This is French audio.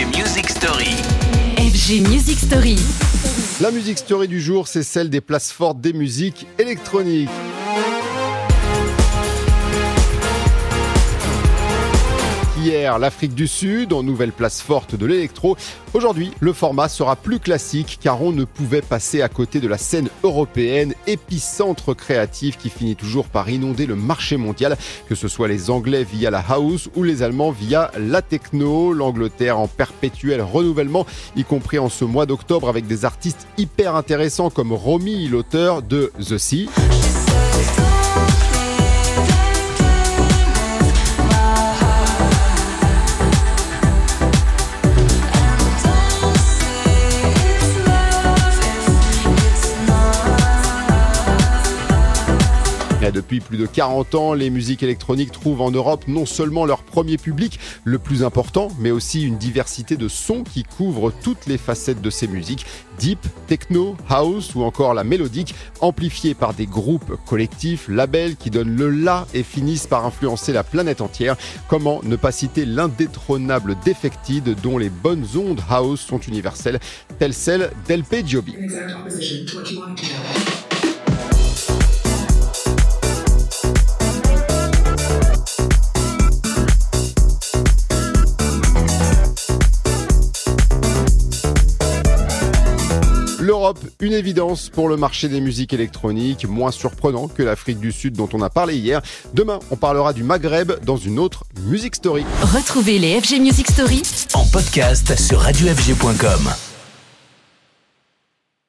FG Music Story. FG Music Story. La musique story du jour, c'est celle des places fortes des musiques électroniques. Hier, l'Afrique du Sud, en nouvelle place forte de l'électro. Aujourd'hui, le format sera plus classique car on ne pouvait passer à côté de la scène européenne, épicentre créatif qui finit toujours par inonder le marché mondial, que ce soit les Anglais via la house ou les Allemands via la techno, l'Angleterre en perpétuel renouvellement, y compris en ce mois d'octobre avec des artistes hyper intéressants comme Romy, l'auteur de The Sea. Depuis plus de 40 ans, les musiques électroniques trouvent en Europe non seulement leur premier public, le plus important, mais aussi une diversité de sons qui couvrent toutes les facettes de ces musiques, deep, techno, house ou encore la mélodique, amplifiées par des groupes collectifs, labels qui donnent le la et finissent par influencer la planète entière. Comment ne pas citer l'indétrônable Defected dont les bonnes ondes house sont universelles, telles celles d'LP Joby. L'Europe, une évidence pour le marché des musiques électroniques, moins surprenant que l'Afrique du Sud dont on a parlé hier. Demain, on parlera du Maghreb dans une autre Music Story. Retrouvez les FG Music Story en podcast sur radiofg.com.